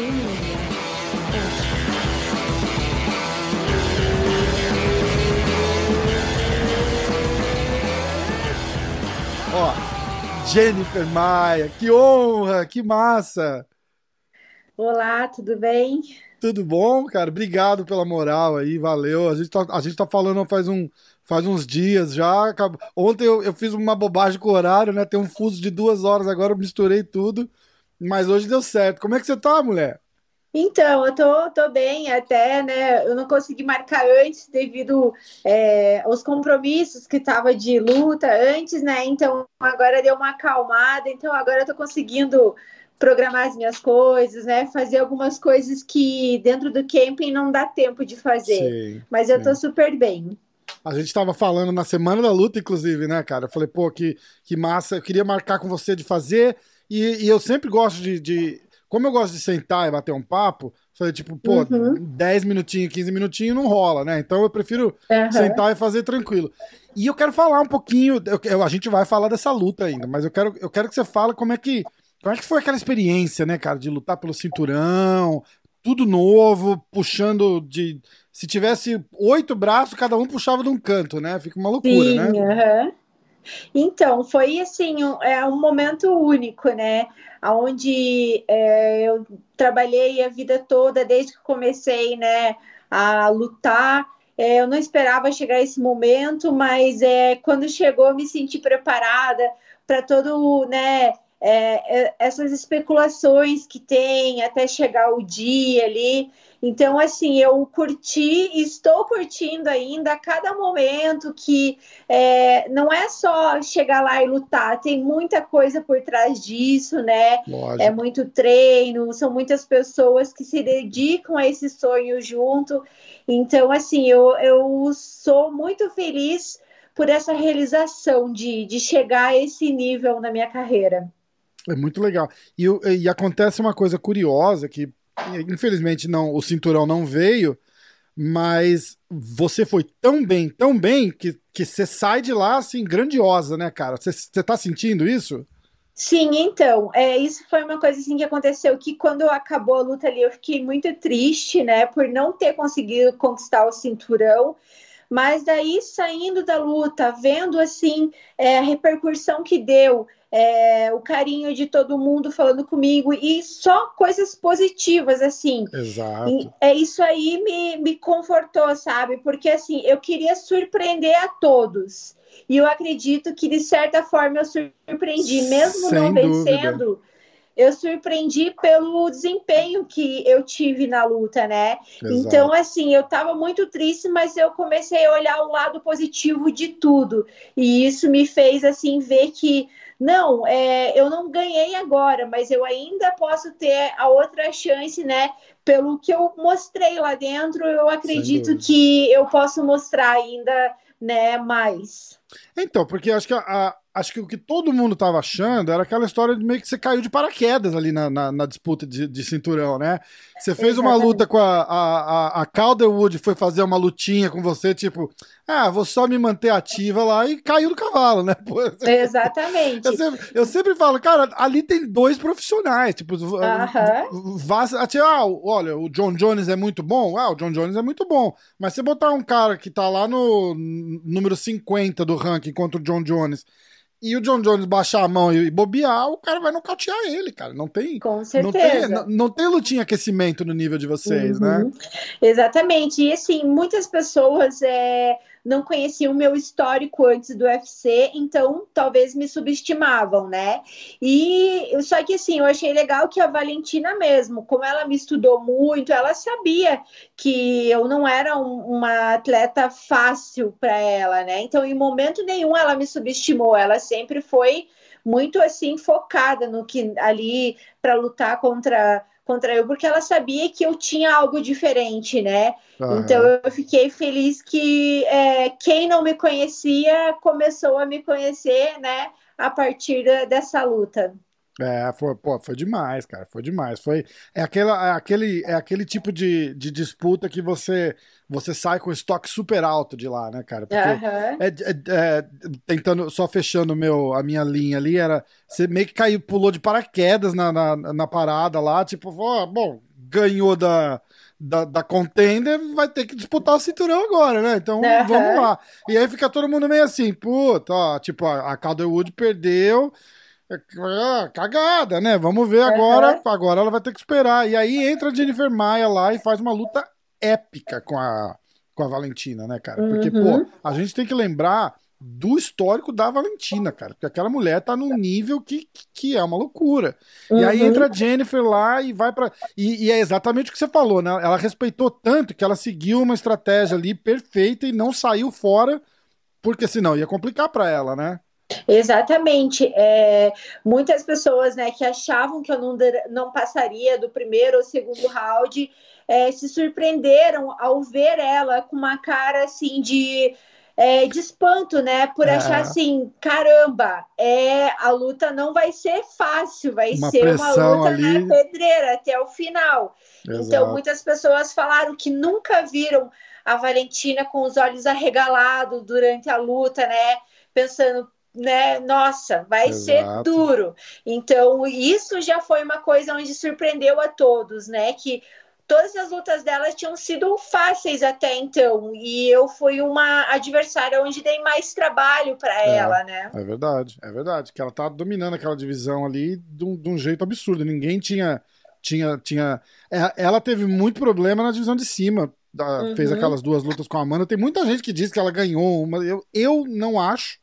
Ó, Jennifer Maia, que honra, que massa! Olá, tudo bem? Tudo bom, cara? Obrigado pela moral aí, valeu. A gente tá, a gente tá falando faz, um, faz uns dias já. Ontem eu, eu fiz uma bobagem com o horário, né? Tem um fuso de duas horas agora, eu misturei tudo. Mas hoje deu certo. Como é que você tá, mulher? Então, eu tô, tô bem até, né? Eu não consegui marcar antes devido é, aos compromissos que tava de luta antes, né? Então, agora deu uma acalmada. Então, agora eu tô conseguindo programar as minhas coisas, né? Fazer algumas coisas que dentro do camping não dá tempo de fazer. Sim, Mas eu sim. tô super bem. A gente estava falando na semana da luta, inclusive, né, cara? Eu falei, pô, que, que massa, eu queria marcar com você de fazer. E, e eu sempre gosto de, de, Como eu gosto de sentar e bater um papo, falei, tipo, pô, uhum. 10 minutinhos, 15 minutinhos não rola, né? Então eu prefiro uhum. sentar e fazer tranquilo. E eu quero falar um pouquinho. Eu, a gente vai falar dessa luta ainda, mas eu quero, eu quero que você fale como é que como é que foi aquela experiência, né, cara, de lutar pelo cinturão, tudo novo, puxando de. Se tivesse oito braços, cada um puxava de um canto, né? Fica uma loucura, Sim, né? Uh -huh. Então, foi assim, um, é um momento único, né? Onde é, eu trabalhei a vida toda, desde que comecei, né, a lutar. É, eu não esperava chegar esse momento, mas é, quando chegou, me senti preparada para todo, né? É, é, essas especulações que tem até chegar o dia ali. Então, assim, eu curti, estou curtindo ainda a cada momento que é, não é só chegar lá e lutar, tem muita coisa por trás disso, né? Lógico. É muito treino, são muitas pessoas que se dedicam a esse sonho junto. Então, assim, eu, eu sou muito feliz por essa realização de, de chegar a esse nível na minha carreira. É muito legal. E, e acontece uma coisa curiosa que, infelizmente, não, o cinturão não veio, mas você foi tão bem, tão bem, que, que você sai de lá, assim, grandiosa, né, cara? Você, tá sentindo isso? Sim, então, é, isso foi uma coisa assim que aconteceu, que quando acabou a luta ali, eu fiquei muito triste, né, por não ter conseguido conquistar o cinturão, mas daí saindo da luta, vendo assim é, a repercussão que deu, é, o carinho de todo mundo falando comigo e só coisas positivas, assim. Exato. E é isso aí me, me confortou, sabe? Porque assim, eu queria surpreender a todos. E eu acredito que, de certa forma, eu surpreendi, mesmo Sem não vencendo. Dúvida eu surpreendi pelo desempenho que eu tive na luta, né? Exato. Então, assim, eu estava muito triste, mas eu comecei a olhar o lado positivo de tudo. E isso me fez, assim, ver que, não, é, eu não ganhei agora, mas eu ainda posso ter a outra chance, né? Pelo que eu mostrei lá dentro, eu acredito que eu posso mostrar ainda, né, mais. Então, porque acho que a, a acho que o que todo mundo tava achando era aquela história de meio que você caiu de paraquedas ali na, na, na disputa de, de, cinturão, né? Você fez Exatamente. uma luta com a, a, a Calderwood, foi fazer uma lutinha com você, tipo, ah, vou só me manter ativa lá e caiu do cavalo, né? Pô, Exatamente. Eu sempre, eu sempre, falo, cara, ali tem dois profissionais, tipo, uh -huh. ah, olha, o John Jones é muito bom, ah, o John Jones é muito bom, mas você botar um cara que tá lá no número 50 do ranking contra o John Jones e o John Jones baixar a mão e bobear, o cara vai nocautear ele, cara. Não tem. Com certeza. Não tem, não, tem lutinha aquecimento no nível de vocês, né? uhum. né? Exatamente. E assim, muitas pessoas é, não conheciam o meu histórico antes do UFC, então talvez me subestimavam, né? E só que assim, eu achei legal que a Valentina mesmo, como ela me estudou muito, ela sabia que eu não era um, uma atleta fácil para ela, né? Então, em momento nenhum ela me subestimou, ela sempre foi muito assim focada no que ali para lutar contra contra eu, porque ela sabia que eu tinha algo diferente, né? Então eu fiquei feliz que é, quem não me conhecia começou a me conhecer, né? A partir dessa luta. É, foi, pô, foi demais, cara, foi demais. Foi, é, aquela, é, aquele, é aquele tipo de, de disputa que você você sai com estoque super alto de lá, né, cara? Porque uhum. é, é, é, tentando, só fechando meu, a minha linha ali, era você meio que caiu, pulou de paraquedas na, na, na parada lá, tipo, oh, bom, ganhou da, da, da contender, vai ter que disputar o cinturão agora, né? Então uhum. vamos lá. E aí fica todo mundo meio assim, puta, ó, tipo, a, a Calderwood perdeu. Ah, cagada, né? Vamos ver agora. Uhum. Agora ela vai ter que esperar. E aí entra a Jennifer Maia lá e faz uma luta épica com a, com a Valentina, né, cara? Porque, uhum. pô, a gente tem que lembrar do histórico da Valentina, cara. Porque aquela mulher tá num nível que, que é uma loucura. Uhum. E aí entra a Jennifer lá e vai para e, e, é exatamente o que você falou, né? Ela respeitou tanto que ela seguiu uma estratégia ali perfeita e não saiu fora, porque senão ia complicar para ela, né? Exatamente. É, muitas pessoas né, que achavam que eu não, não passaria do primeiro ou segundo round é, se surpreenderam ao ver ela com uma cara assim de é, de espanto, né? Por é. achar assim, caramba, é, a luta não vai ser fácil, vai uma ser uma luta ali... na pedreira até o final. Exato. Então, muitas pessoas falaram que nunca viram a Valentina com os olhos arregalados durante a luta, né? Pensando, né? Nossa, vai Exato. ser duro. Então, isso já foi uma coisa onde surpreendeu a todos, né? Que todas as lutas delas tinham sido fáceis até então. E eu fui uma adversária onde dei mais trabalho para é, ela, né? É verdade, é verdade. Que ela tá dominando aquela divisão ali de um, de um jeito absurdo. Ninguém tinha. tinha, tinha é, Ela teve muito problema na divisão de cima. Uhum. Fez aquelas duas lutas com a Amanda. Tem muita gente que diz que ela ganhou uma. Eu, eu não acho.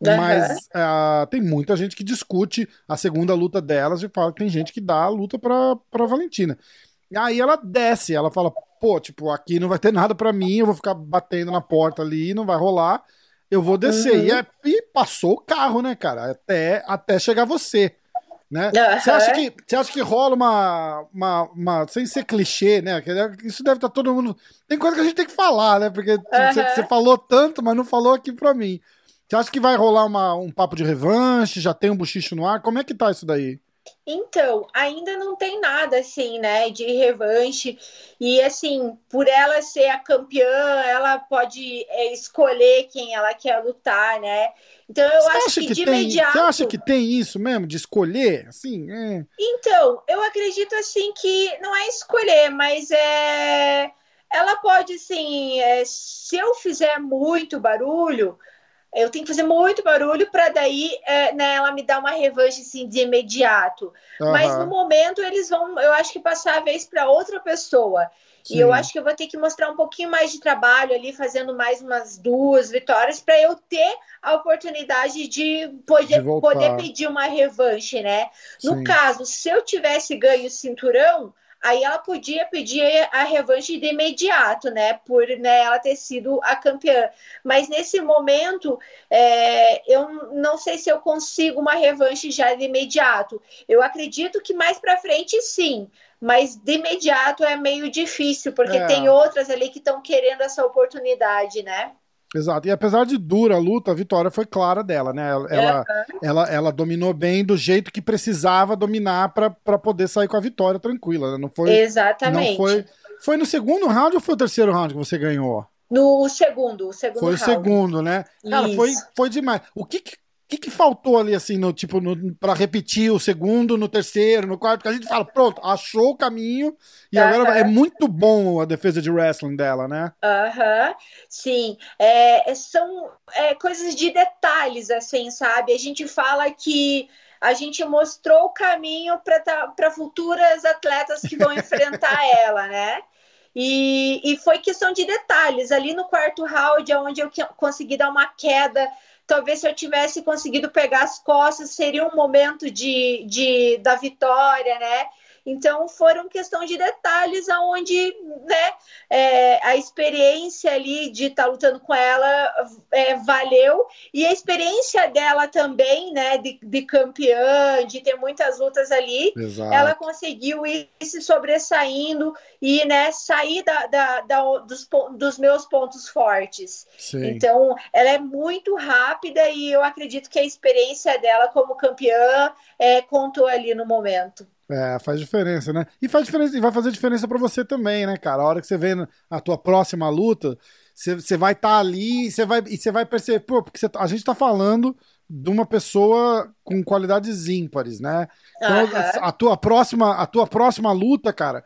Uhum. Mas uh, tem muita gente que discute a segunda luta delas e fala que tem gente que dá a luta pra, pra Valentina. Aí ela desce, ela fala, pô, tipo, aqui não vai ter nada para mim, eu vou ficar batendo na porta ali, não vai rolar, eu vou descer. Uhum. E, é, e, passou o carro, né, cara, até, até chegar você. Né? Uhum. Você, acha que, você acha que rola uma, uma, uma. Sem ser clichê, né? Isso deve estar tá todo mundo. Tem coisa que a gente tem que falar, né? Porque uhum. você, você falou tanto, mas não falou aqui pra mim. Você acha que vai rolar uma, um papo de revanche? Já tem um bochicho no ar? Como é que tá isso daí? Então, ainda não tem nada assim, né, de revanche. E assim, por ela ser a campeã, ela pode é, escolher quem ela quer lutar, né? Então eu você acho que, que de tem, imediato. Você acha que tem isso mesmo, de escolher? Assim, é... Então, eu acredito assim que não é escolher, mas é. Ela pode, assim, é, se eu fizer muito barulho, eu tenho que fazer muito barulho para daí é, né, ela me dar uma revanche assim, de imediato. Uhum. Mas no momento eles vão, eu acho que passar a vez para outra pessoa. Sim. E eu acho que eu vou ter que mostrar um pouquinho mais de trabalho ali, fazendo mais umas duas vitórias, para eu ter a oportunidade de poder, de poder pedir uma revanche, né? Sim. No caso, se eu tivesse ganho o cinturão, aí ela podia pedir a revanche de imediato, né? Por né, ela ter sido a campeã. Mas nesse momento, é, eu não sei se eu consigo uma revanche já de imediato. Eu acredito que mais para frente, sim. Mas de imediato é meio difícil, porque é. tem outras ali que estão querendo essa oportunidade, né? Exato. E apesar de dura a luta, a vitória foi clara dela, né? Ela, ela, ela, ela, dominou bem do jeito que precisava dominar para poder sair com a vitória tranquila. Né? Não foi. Exatamente. Não foi, foi no segundo round ou foi o terceiro round que você ganhou? No segundo, o segundo Foi round. o segundo, né? Cara, foi, foi demais. O que, que que, que faltou ali, assim, no tipo, no, pra repetir o segundo, no terceiro, no quarto? Porque a gente fala, pronto, achou o caminho e agora é muito bom a defesa de wrestling dela, né? Aham, sim. É, é, são é, coisas de detalhes, assim, sabe? A gente fala que a gente mostrou o caminho para tá, futuras atletas que vão enfrentar ela, né? E, e foi questão de detalhes. Ali no quarto round, onde eu consegui dar uma queda talvez se eu tivesse conseguido pegar as costas, seria um momento de, de da vitória, né? Então foram questão de detalhes aonde né, é, a experiência ali de estar tá lutando com ela é, valeu e a experiência dela também, né, de, de campeã, de ter muitas lutas ali, Exato. ela conseguiu ir se sobressaindo e né, sair da, da, da dos, dos, meus pontos fortes. Sim. Então ela é muito rápida e eu acredito que a experiência dela como campeã é, contou ali no momento. É, faz diferença, né? E faz diferença, e vai fazer diferença para você também, né, cara? A hora que você vê a tua próxima luta, você, vai estar tá ali e você vai, e você vai perceber, pô, porque você, tá, a gente tá falando de uma pessoa com qualidades ímpares, né? Então, uhum. a, a, tua próxima, a tua próxima luta, cara,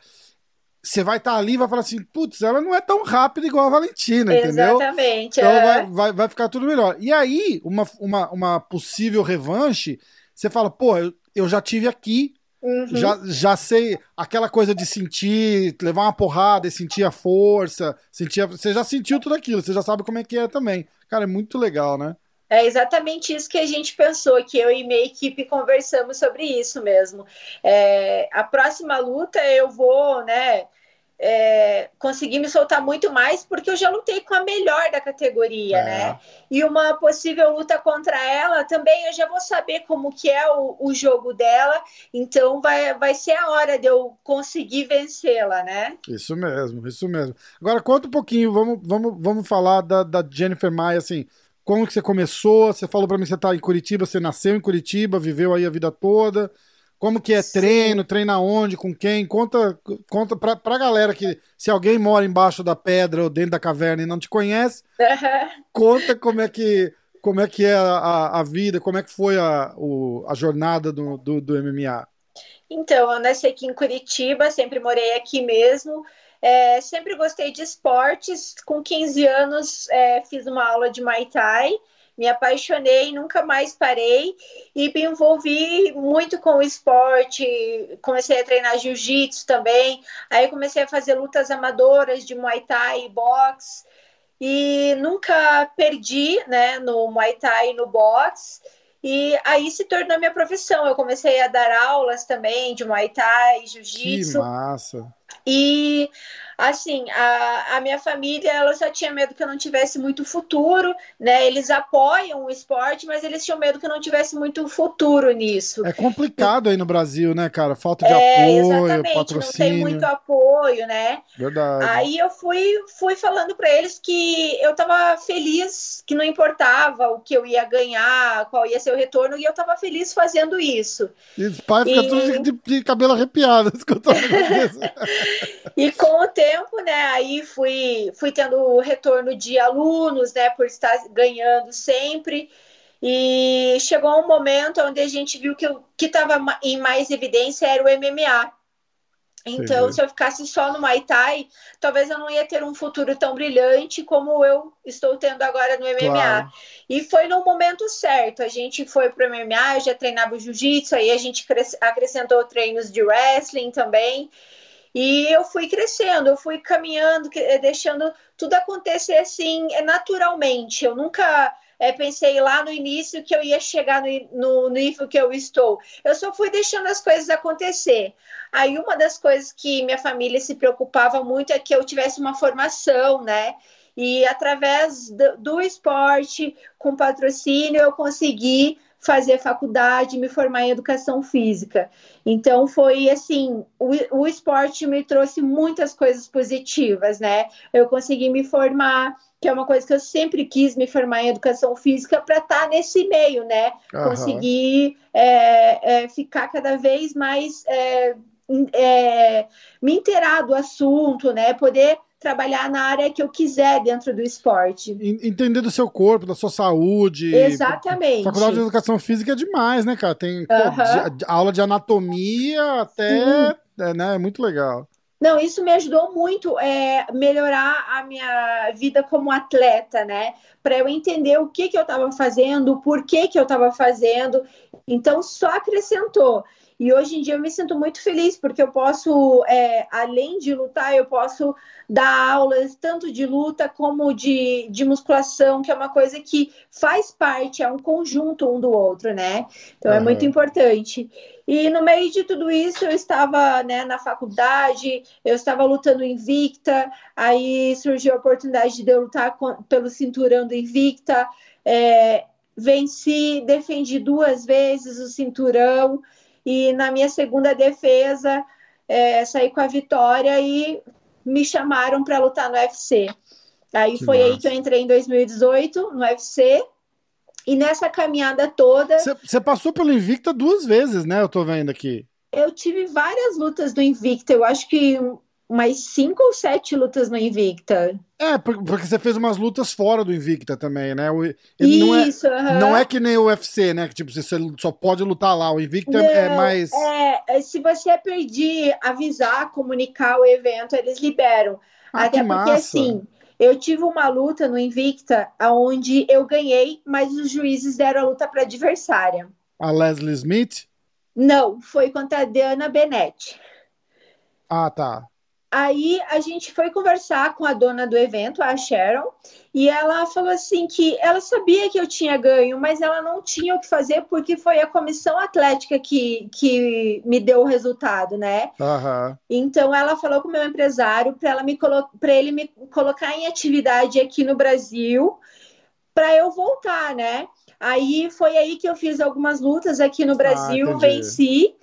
você vai estar tá ali e vai falar assim, putz, ela não é tão rápida igual a Valentina, entendeu? Exatamente. Então é. vai, vai, vai ficar tudo melhor. E aí, uma, uma, uma possível revanche, você fala, pô, eu, eu já tive aqui, Uhum. já, já sei aquela coisa de sentir, levar uma porrada e sentir a força, sentir a- você já sentiu tudo aquilo, você já sabe como é que é também. Cara, é muito legal, né? É exatamente isso que a gente pensou, que eu e minha equipe conversamos sobre isso mesmo. É, a próxima luta eu vou, né, é, conseguir me soltar muito mais, porque eu já lutei com a melhor da categoria, É. né? E uma possível luta contra ela também eu já vou saber como que é o, o jogo dela, então vai, vai ser a hora de eu conseguir vencê-la, né? Isso mesmo, isso mesmo. Agora conta um pouquinho, vamos, vamos, vamos falar da, da Jennifer Maia, assim, como que você começou? Você falou pra mim que você tá em Curitiba, você nasceu em Curitiba, viveu aí a vida toda. Como que é treino, treina onde, com quem? Conta, conta pra, pra galera que se alguém mora embaixo da pedra ou dentro da caverna e não te conhece, conta como é que como é que é a, a vida, como é que foi a, o- a jornada do, do, do MMA. Então, eu nasci aqui em Curitiba, sempre morei aqui mesmo. É, sempre gostei de esportes. Com 15 anos, é, fiz uma aula de Muay Thai. Me apaixonei, nunca mais parei e me envolvi muito com o esporte. Comecei a treinar jiu-jitsu também. Aí comecei a fazer lutas amadoras de Muay Thai e boxe. E nunca perdi, né, no Muay Thai e no boxe. E aí se tornou minha profissão. Eu comecei a dar aulas também de Muay Thai, Que Jiu-Jitsu. massa. E assim, a, a minha família, ela só tinha medo que eu não tivesse muito futuro, né? Eles apoiam o esporte, mas eles tinham medo que eu não tivesse muito futuro nisso. É complicado aí no Brasil, né, cara? Falta de É, apoio, exatamente, não tem patrocínio. muito apoio, né? Verdade. Aí eu fui, fui falando para eles que eu estava feliz, que não importava o que eu ia ganhar, qual ia ser o retorno, e eu estava feliz fazendo isso. E os pais ficam E- todos de, de cabelo arrepiado escutando. E com o tempo, né, aí fui, fui tendo o retorno de alunos, né, por estar ganhando sempre. E chegou um momento onde a gente viu que o que estava em mais evidência era o MMA. Então, se eu ficasse só no Muay Thai, talvez eu não ia ter um futuro tão brilhante como eu estou tendo agora no MMA. Claro. E foi no momento certo. A gente foi para o MMA, eu já treinava jiu-jitsu, aí a gente cres- acrescentou treinos de wrestling também. E eu fui crescendo, eu fui caminhando, eh, deixando tudo acontecer assim, eh, naturalmente. Eu nunca eh, pensei lá no início que eu ia chegar no, no nível que eu estou. Eu só fui deixando as coisas acontecer. Aí uma das coisas que minha família se preocupava muito é que eu tivesse uma formação, né? E através do, do esporte, com patrocínio, eu consegui fazer faculdade, me formar em educação física. Então foi assim, o, o esporte me trouxe muitas coisas positivas, né? Eu consegui me formar, que é uma coisa que eu sempre quis me formar em educação física para estar nesse meio, né? Aham. Conseguir é, é, ficar cada vez mais é, é, me inteirar do assunto, né? Poder trabalhar na área que eu quiser dentro do esporte. En- Entender do seu corpo, da sua saúde. Exatamente. Faculdade de Educação Física é demais, né, cara? Tem de- de- aula de anatomia até. É, né? É muito legal. Não, isso me ajudou muito é, melhorar a minha vida como atleta, né? Para eu entender o que, que eu estava fazendo, o porquê que eu estava fazendo. Então, só acrescentou. E hoje em dia eu me sinto muito feliz, porque eu posso, é, além de lutar, eu posso dar aulas tanto de luta como de, de musculação, que é uma coisa que faz parte, é um conjunto um do outro, né? Então é Aham. muito importante. E no meio de tudo isso, eu estava né, na faculdade, eu estava lutando invicta, aí surgiu a oportunidade de eu lutar com- pelo cinturão do invicta, é, venci, defendi duas vezes o cinturão, e na minha segunda defesa, é, saí com a vitória e me chamaram para lutar no UFC. Aí Que foi aí massa. que eu entrei em 2018 no UFC, e nessa caminhada toda. Você você passou pelo Invicta duas vezes, né? Eu tô vendo aqui. Eu tive várias lutas do Invicta. Eu acho que umas cinco ou sete lutas no Invicta. É, porque você fez umas lutas fora do Invicta também, né? Isso, não é, não é que nem o UFC, né? Que tipo, você só pode lutar lá. O Invicta não, é mais. É, se você pedir, avisar, comunicar o evento, eles liberam. Ah, Até porque massa. assim. Eu tive uma luta no Invicta onde eu ganhei, mas os juízes deram a luta para adversária. A Leslie Smith? Não, foi contra a Diana Benetti. Ah, tá. Aí a gente foi conversar com a dona do evento, a Sharon, e ela falou assim que ela sabia que eu tinha ganho, mas ela não tinha o que fazer porque foi a comissão atlética que, que me deu o resultado, né? Uhum. Então ela falou com o meu empresário para ela me para ele me colocar em atividade aqui no Brasil para eu voltar, né? Aí foi aí que eu fiz algumas lutas aqui no Brasil, ah, venci.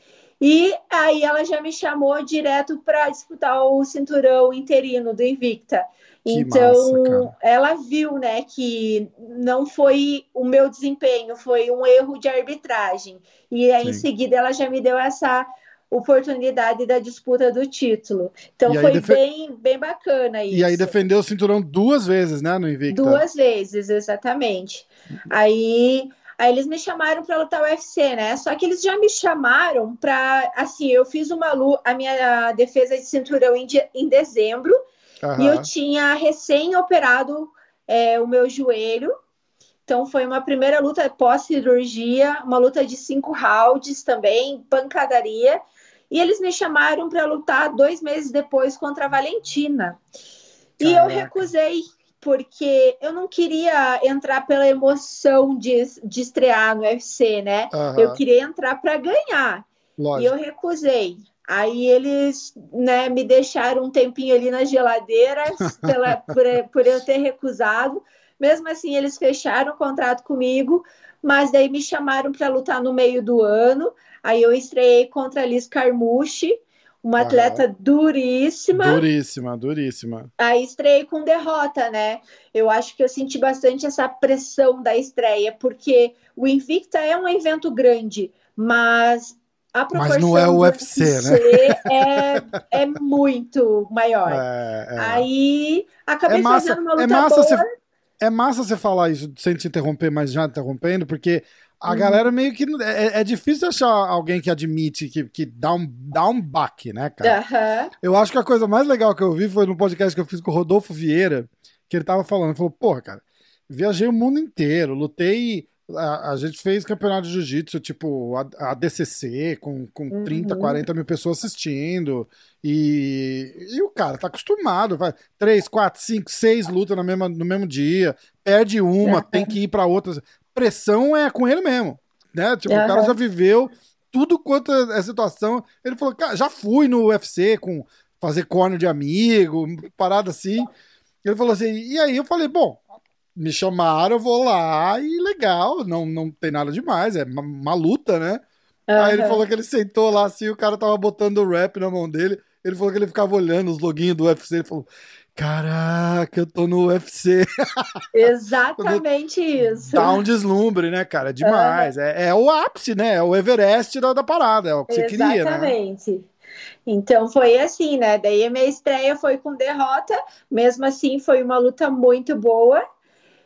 E aí ela já me chamou direto para disputar o cinturão interino do Invicta. Que então, massa, ela viu, né, que não foi o meu desempenho, foi um erro de arbitragem. E aí, Sim. em seguida, ela já me deu essa oportunidade da disputa do título. Então, foi defe... bem, bem bacana isso. E aí defendeu o cinturão duas vezes, né, no Invicta? Duas vezes, exatamente. Aí Aí eles me chamaram para lutar o UFC, né? Só que eles já me chamaram para, assim, eu fiz uma luta, a minha defesa de cinturão em, de, em dezembro uhum. e eu tinha recém operado é, o meu joelho. Então foi uma primeira luta pós-cirurgia, uma luta de cinco rounds também, pancadaria. E eles me chamaram para lutar dois meses depois contra a Valentina. Caraca. E eu recusei porque eu não queria entrar pela emoção de, de estrear no UFC, né? Uhum. Eu queria entrar para ganhar. Lógico. E eu recusei. Aí eles né, me deixaram um tempinho ali na geladeira pela, por, por eu ter recusado. Mesmo assim, eles fecharam o contrato comigo, mas daí me chamaram para lutar no meio do ano. Aí eu estreiei contra a Liz Carmouche, uma atleta duríssima. Duríssima, duríssima. Aí estreiei com derrota, né? Eu acho que eu senti bastante essa pressão da estreia, porque o Invicta é um evento grande, mas a proporção mas não é o UFC, UFC né? É, é muito maior. É, é. Aí acabei é massa, fazendo uma luta é massa boa. Você, é massa você falar isso sem te interromper, mas já interrompendo, porque a hum. galera meio que. É, é, difícil achar alguém que admite que, que dá, um, dá um baque, né, cara? Uhum. Eu acho que a coisa mais legal que eu vi foi no podcast que eu fiz com o Rodolfo Vieira, que ele tava falando. Ele falou, porra, cara, viajei o mundo inteiro, lutei. A, a gente fez campeonato de jiu-jitsu, tipo, a, a, DCC, com, com uhum. 30, 40 mil pessoas assistindo. E, e o cara tá acostumado, vai 3, 4, 5, 6 lutas no mesmo, no mesmo dia, perde uma, uhum. tem que ir para outras pressão é com ele mesmo, né? Tipo, uhum. o cara já viveu tudo quanto é situação. Ele falou, cara, já fui no UFC com fazer corner de amigo, parada assim. Ele falou assim, e aí eu falei, bom, me chamaram, eu vou lá e legal, não, não tem nada demais, é uma, uma luta, né? Uhum. Aí ele falou que ele sentou lá assim, o cara tava botando o rap na mão dele. Ele falou que ele ficava olhando os loginhos do UFC. Ele falou: Caraca, eu tô no UFC. Exatamente isso. Dá um deslumbre, né, cara? Demais. Uhum. É, é, o ápice, né? É o Everest da, da parada, é o que você Exatamente. queria, né? Exatamente. Então foi assim, né? Daí a minha estreia foi com derrota, mesmo assim foi uma luta muito boa.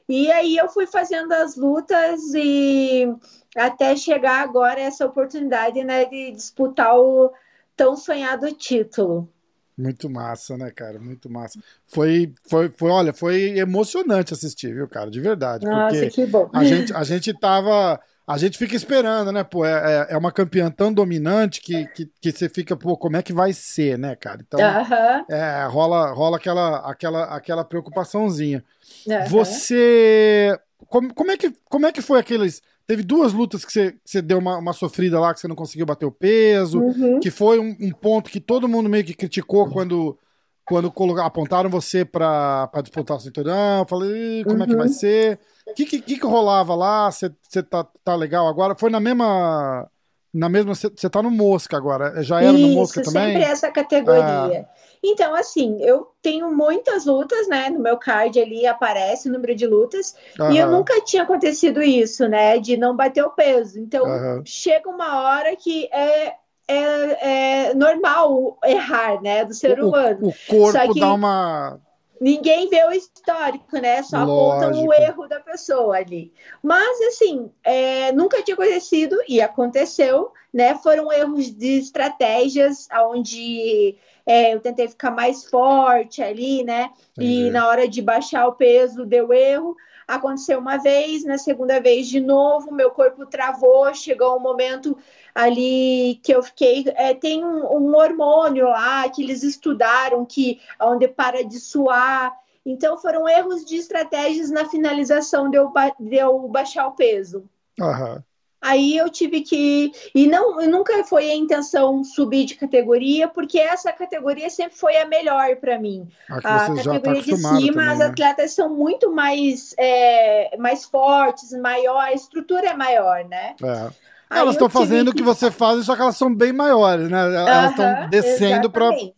E aí eu fui fazendo as lutas e até chegar agora essa oportunidade, né, de disputar o tão sonhado título. Muito massa, né, cara? Muito massa. Foi, foi, foi, olha, foi emocionante assistir, viu, cara? De verdade. Nossa, porque que bom. A gente, a gente tava. A gente fica esperando, né? Pô, é, é uma campeã tão dominante que, que, que você fica, pô, como é que vai ser, né, cara? Então, uhum. é, rola, rola aquela, aquela, aquela preocupaçãozinha. Uhum. Você. Como, como, é que, como é que foi aqueles. Teve duas lutas que você, que você deu uma, uma, sofrida lá, que você não conseguiu bater o peso, uhum. que foi um, um, ponto que todo mundo meio que criticou quando, quando colocaram, apontaram você para disputar o cinturão. Falei, como uhum. é que vai ser? O que, que, que, rolava lá? Você, você tá, tá legal agora? Foi na mesma. Na mesma. Você, tá no Mosca agora. Já era Isso, no Mosca também? Sempre essa categoria. Ah. Então, assim, eu tenho muitas lutas, né? No meu card ali aparece o número de lutas. Uhum. E eu nunca tinha acontecido isso, né? De não bater o peso. Então, uhum. chega uma hora que é é, é normal errar, né, do ser O, humano. o corpo que- dá uma. Ninguém vê o histórico, né? Só apontam o erro da pessoa ali. Mas, assim, é, nunca tinha acontecido e aconteceu, né? Foram erros de estratégias, onde eu tentei ficar mais forte ali, né? Entendi. E na hora de baixar o peso deu erro. Aconteceu uma vez, na segunda vez de novo, meu corpo travou, chegou um momento ali que eu fiquei. é, tem um, um hormônio lá que eles estudaram que onde para de suar. Então foram erros de estratégias na finalização de eu, de eu baixar o peso. Aham. Aí eu tive que. E não, nunca foi a intenção subir de categoria, porque essa categoria sempre foi a melhor para mim. A já tá categoria de acostumado cima, também, as né? atletas são muito mais, é, mais fortes, maior, a estrutura é maior, né? É. Elas estão fazendo o que você faz, só que elas são bem maiores, né? Elas estão descendo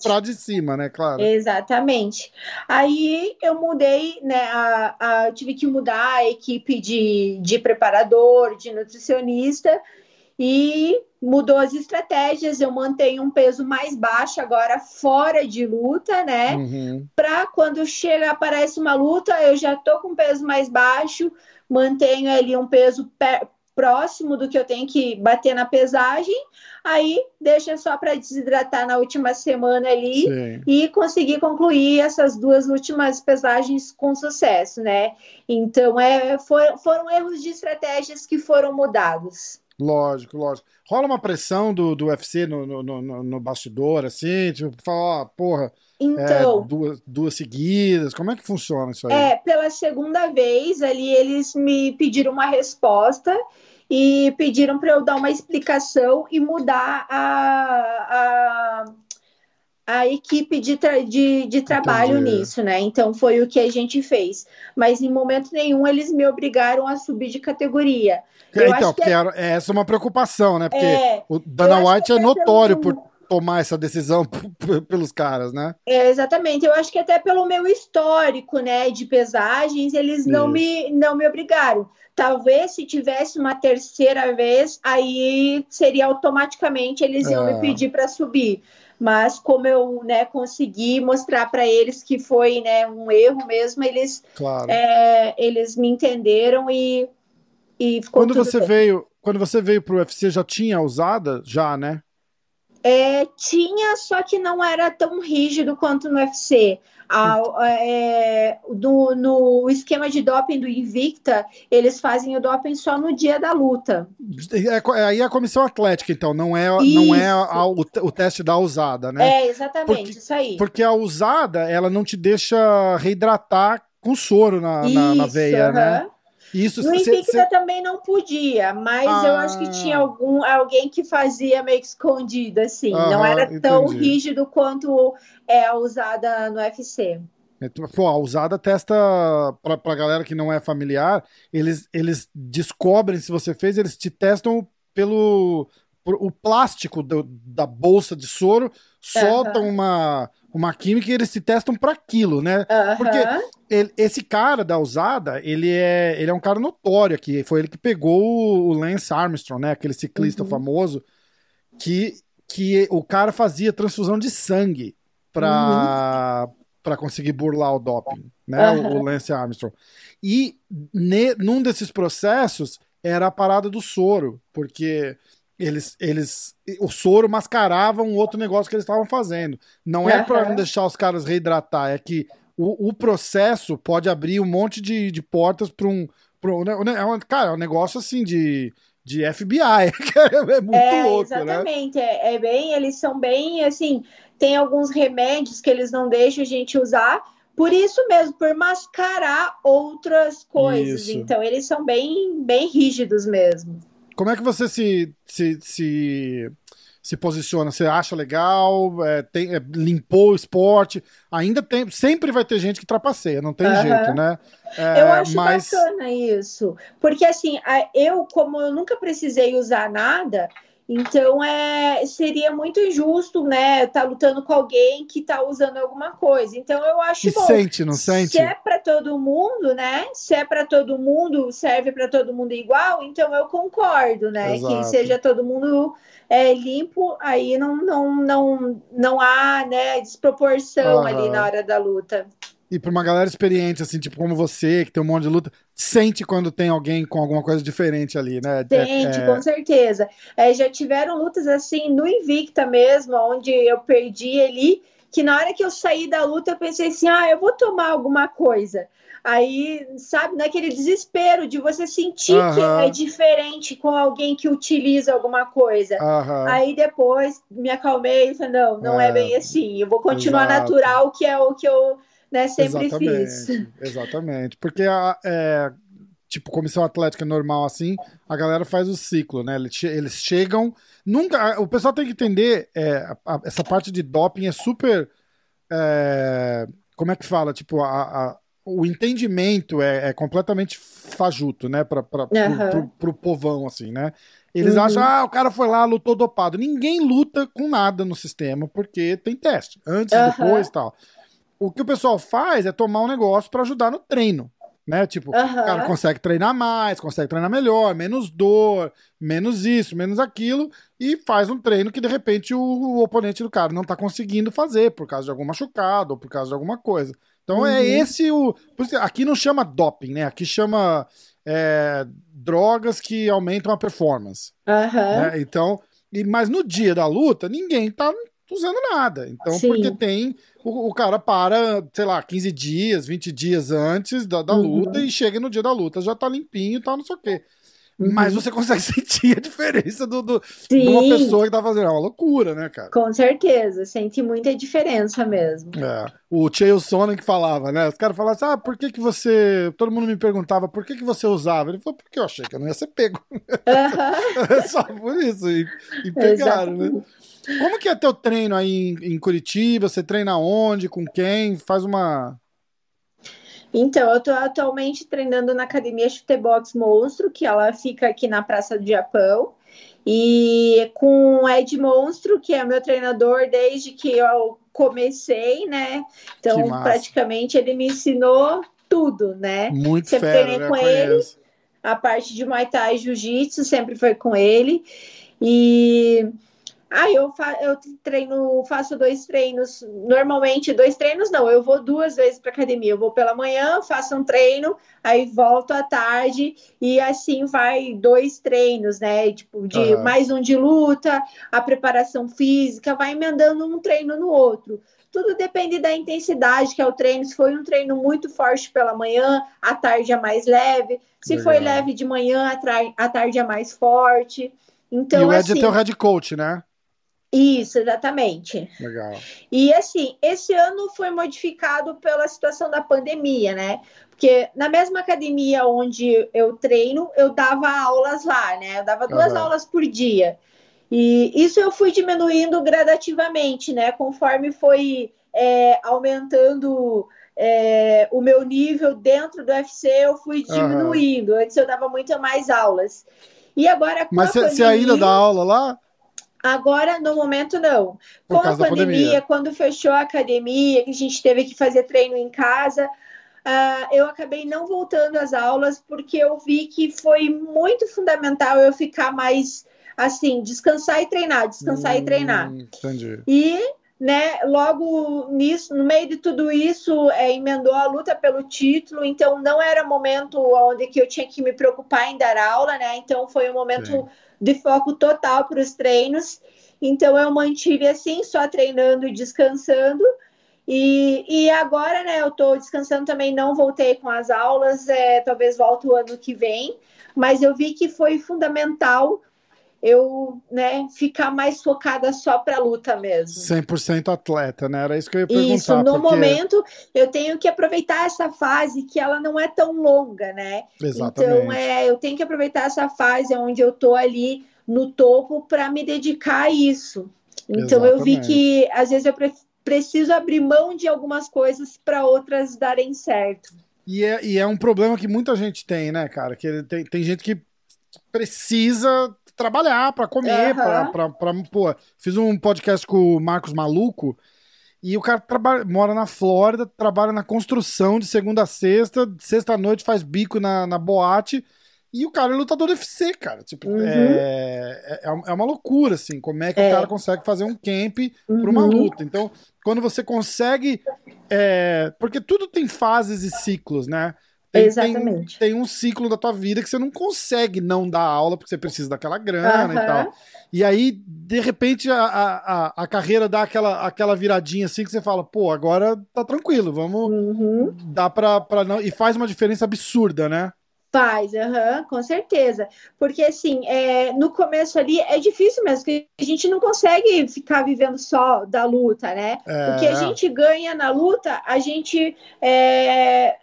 para de cima, né? Claro. Exatamente. Aí eu mudei, né? A, a- eu tive que mudar a equipe de, de preparador, de nutricionista, e mudou as estratégias. Eu mantenho um peso mais baixo agora fora de luta, né? Uhum. Para quando chega, aparece uma luta, eu já tô com peso mais baixo, mantenho ali um peso próximo do que eu tenho que bater na pesagem, aí deixa só para desidratar na última semana ali Sim. e conseguir concluir essas duas últimas pesagens com sucesso, né? Então, é, foram erros de estratégias que foram mudados. Lógico, lógico. Rola uma pressão do, do UFC no, no, no, no bastidor, assim, tipo, fala, porra, é, Então, duas, duas seguidas, como é que funciona isso aí? é, pela segunda vez ali eles me pediram uma resposta e pediram para eu dar uma explicação e mudar a, a, a equipe de, tra- de, de trabalho Entendi. nisso, né? Então foi o que a gente fez. Mas em momento nenhum eles me obrigaram a subir de categoria. eu então, porque era- essa é uma preocupação, né? Porque É, o Dana White é notório pelo- por tomar essa decisão pelos caras, né? É, exatamente, eu acho que até pelo meu histórico, né, de pesagens, eles não me, não me obrigaram. Talvez se tivesse uma terceira vez, aí seria automaticamente eles iam É. me pedir para subir. Mas como eu, né, consegui mostrar para eles que foi, né, um erro mesmo, eles, Claro. é, eles me entenderam e, e ficou quando você bem. veio, quando você veio pro UFC já tinha usada? Já, né? É, tinha, só que não era tão rígido quanto no UFC. A- é, do- no esquema de doping do Invicta, eles fazem o doping só no dia da luta. É, é aí a comissão atlética, então, não é, não é Isso. a- o, o teste da usada, né? É, exatamente, Porque- isso aí. Porque a usada, ela não te deixa reidratar com soro na, na, na Isso, veia, né? Isso No cê- Invicta cê- também não podia, mas eu acho que Ah. tinha algum, alguém que fazia meio que escondido, assim. não Aham, era tão entendi. rígido quanto é a usada no UFC. Então, Pô, a usada testa, pra, pra galera que não é familiar, eles, eles descobrem se você fez, eles te testam pelo o plástico do- da bolsa de soro, soltam uma, uma química e eles te testam para aquilo, né? Porque-. Ele- esse cara da usada, ele é, ele é um cara notório aqui, foi ele que pegou o Lance Armstrong, né? Aquele ciclista Uhum. famoso, que, que o cara fazia transfusão de sangue pra, pra conseguir burlar o doping, né? O, Lance Armstrong. E ne- num desses processos era a parada do soro, porque eles, eles o soro mascarava um outro negócio que eles estavam fazendo. Não é para não deixar os caras reidratar, é que o, o processo pode abrir um monte de, de portas para um, pra um- né, é um- Cara, é um negócio assim de, de FBI. é muito É, louco, né? exatamente. É, é bem, eles são bem assim. Tem alguns remédios que eles não deixam a gente usar. Por isso mesmo, por mascarar outras coisas. Isso. Então, eles são bem, bem rígidos mesmo. Como é que você se, se, se, se posiciona? Você acha legal? É, tem- é, limpou o esporte? Ainda tem. Sempre vai ter gente que trapaceia, não tem Aham. jeito, né? É, eu acho mas bacana isso. Porque assim, eu, como eu nunca precisei usar nada, Então é seria muito injusto, né? Tá lutando com alguém que tá usando alguma coisa. Então eu acho e bom. sente, não sente? Se é para todo mundo, né? Se é para todo mundo, serve para todo mundo igual. Então eu concordo, né? Exato. Que seja todo mundo é, limpo, aí não não não não há, né? Desproporção ali na hora da luta. E para uma galera experiente, assim, tipo como você, que tem um monte de luta, sente quando tem alguém com alguma coisa diferente ali, né? Sente, é, com certeza. É, já tiveram lutas assim no Invicta mesmo, onde eu perdi ali, que na hora que eu saí da luta eu pensei assim, ah, eu vou tomar alguma coisa. Aí, sabe, naquele desespero de você sentir que é diferente com alguém que utiliza alguma coisa. Aí depois me acalmei e falei, não, não é, é bem assim. Eu vou continuar Exato. natural, que é o que eu né, sempre exatamente, fiz. Exatamente. Porque a, é, tipo, comissão atlética normal assim, a galera faz o ciclo, né? Eles, chegam. Nunca. O pessoal tem que entender, é, a, a, essa parte de doping é super. É, como é que fala? Tipo, a, o entendimento é, é, completamente fajuto, né? Pra, pra, uhum. pro, pro, pro, povão, assim, né? Eles uhum. acham, ah, o cara foi lá, lutou dopado. Ninguém luta com nada no sistema, porque tem teste. Antes, uhum. depois e tal o que o pessoal faz é tomar um negócio para ajudar no treino. Né? Tipo, uhum. o cara consegue treinar mais, consegue treinar melhor, menos dor, menos isso, menos aquilo, e faz um treino que de repente o, o oponente do cara não tá conseguindo fazer por causa de algum machucado ou por causa de alguma coisa. Então é uhum. é esse o. Aqui não chama doping, né? Aqui chama é, drogas que aumentam a performance. Uhum. Né? Então, e, mas no dia da luta, ninguém tá usando nada. Então, Sim. porque tem. O, o, cara para, sei lá, 15 dias, 20 dias antes da, da uhum. luta e chega no dia da luta, já tá limpinho e tal, não sei o quê. Uhum. Mas você consegue sentir a diferença do, do de uma pessoa que tá fazendo. É uma loucura, né, cara? Com certeza, sente muita diferença mesmo. É. O Chael Sonnen que falava, né? Os caras falavam assim: ah, por que, que você. Todo mundo me perguntava por que, que você usava. Ele falou, porque eu achei que eu não ia ser pego. Uhum. Só por isso. E, e pegaram, né? Exatamente. né? Como que é teu treino aí em, em Curitiba? Você treina onde? Com quem? Faz uma. Então, eu estou atualmente treinando na academia Chutebox Monstro, que ela fica aqui na Praça do Japão. E com o Ed Monstro, que é meu treinador desde que eu comecei, né? Então, praticamente ele me ensinou tudo, né? Muito Sempre fera, treinei né? com ele. A parte de Muay Thai e Jiu-Jitsu sempre foi com ele. E ah, eu, fa eu treino, faço dois treinos. Normalmente, dois treinos não, eu vou duas vezes para academia. Eu vou pela manhã, faço um treino, aí volto à tarde e assim vai dois treinos, né? Tipo, de uhum. mais um de luta, a preparação física, vai emendando um treino no outro. Tudo depende da intensidade que é o treino. Se foi um treino muito forte pela manhã, a tarde é mais leve. Se Legal. foi leve de manhã, a, tarde é mais forte. Então, e o Ed assim, é teu head coach, né? Isso, exatamente. Legal. E assim, esse ano foi modificado pela situação da pandemia, né? Porque na mesma academia onde eu treino, eu dava aulas lá, né? Eu dava duas uhum. aulas por dia. E isso eu fui diminuindo gradativamente, né? Conforme foi é, aumentando é, o meu nível dentro do UFC, eu fui diminuindo. Uhum. Antes eu dava muito mais aulas. E agora Mas você ainda dá aula lá? Agora, no momento, não. Com a pandemia, pandemia, quando fechou a academia, que a gente teve que fazer treino em casa, uh, eu acabei não voltando às aulas, porque eu vi que foi muito fundamental eu ficar mais assim, descansar e treinar, descansar hum, e treinar. Entendi. E né? Logo nisso, no meio de tudo isso, é, emendou a luta pelo título, então não era momento onde que eu tinha que me preocupar em dar aula, né? Então foi um momento Sim de foco total para os treinos. Então eu mantive assim, só treinando e descansando. E, e agora, né, eu estou descansando também, não voltei com as aulas, é, talvez volte o ano que vem, mas eu vi que foi fundamental eu né, ficar mais focada só para a luta mesmo. 100% atleta, né? Era isso que eu ia perguntar. Isso, no porque... momento eu tenho que aproveitar essa fase que ela não é tão longa, né? Exatamente. Então é, eu tenho que aproveitar essa fase onde eu tô ali no topo para me dedicar a isso. Então Exatamente. eu vi que às vezes eu pre preciso abrir mão de algumas coisas para outras darem certo. E é, e é um problema que muita gente tem, né, cara? Que tem, tem gente que precisa trabalhar, para comer, uhum. pra, pra, pra, Pô, fiz um podcast com o Marcos Maluco. E o cara trabalha, mora na Flórida, trabalha na construção de segunda a sexta, sexta-noite faz bico na, na boate. E o cara é lutador do UFC, cara. Tipo, uhum. é, é, é, uma loucura, assim, como é que é. o cara consegue fazer um camp uhum. pra uma luta. Então, quando você consegue. É, porque tudo tem fases e ciclos, né? Tem, Exatamente. Tem, tem, um ciclo da tua vida que você não consegue não dar aula porque você precisa daquela grana uhum. e tal. E aí, de repente, a, a, a carreira dá aquela, aquela viradinha assim que você fala, pô, agora tá tranquilo, vamos. Uhum. Dá pra, pra não. E faz uma diferença absurda, né? Faz, uhum, com certeza. Porque, assim, é, no começo ali é difícil mesmo, que a gente não consegue ficar vivendo só da luta, né? É. O que a gente ganha na luta, a gente é,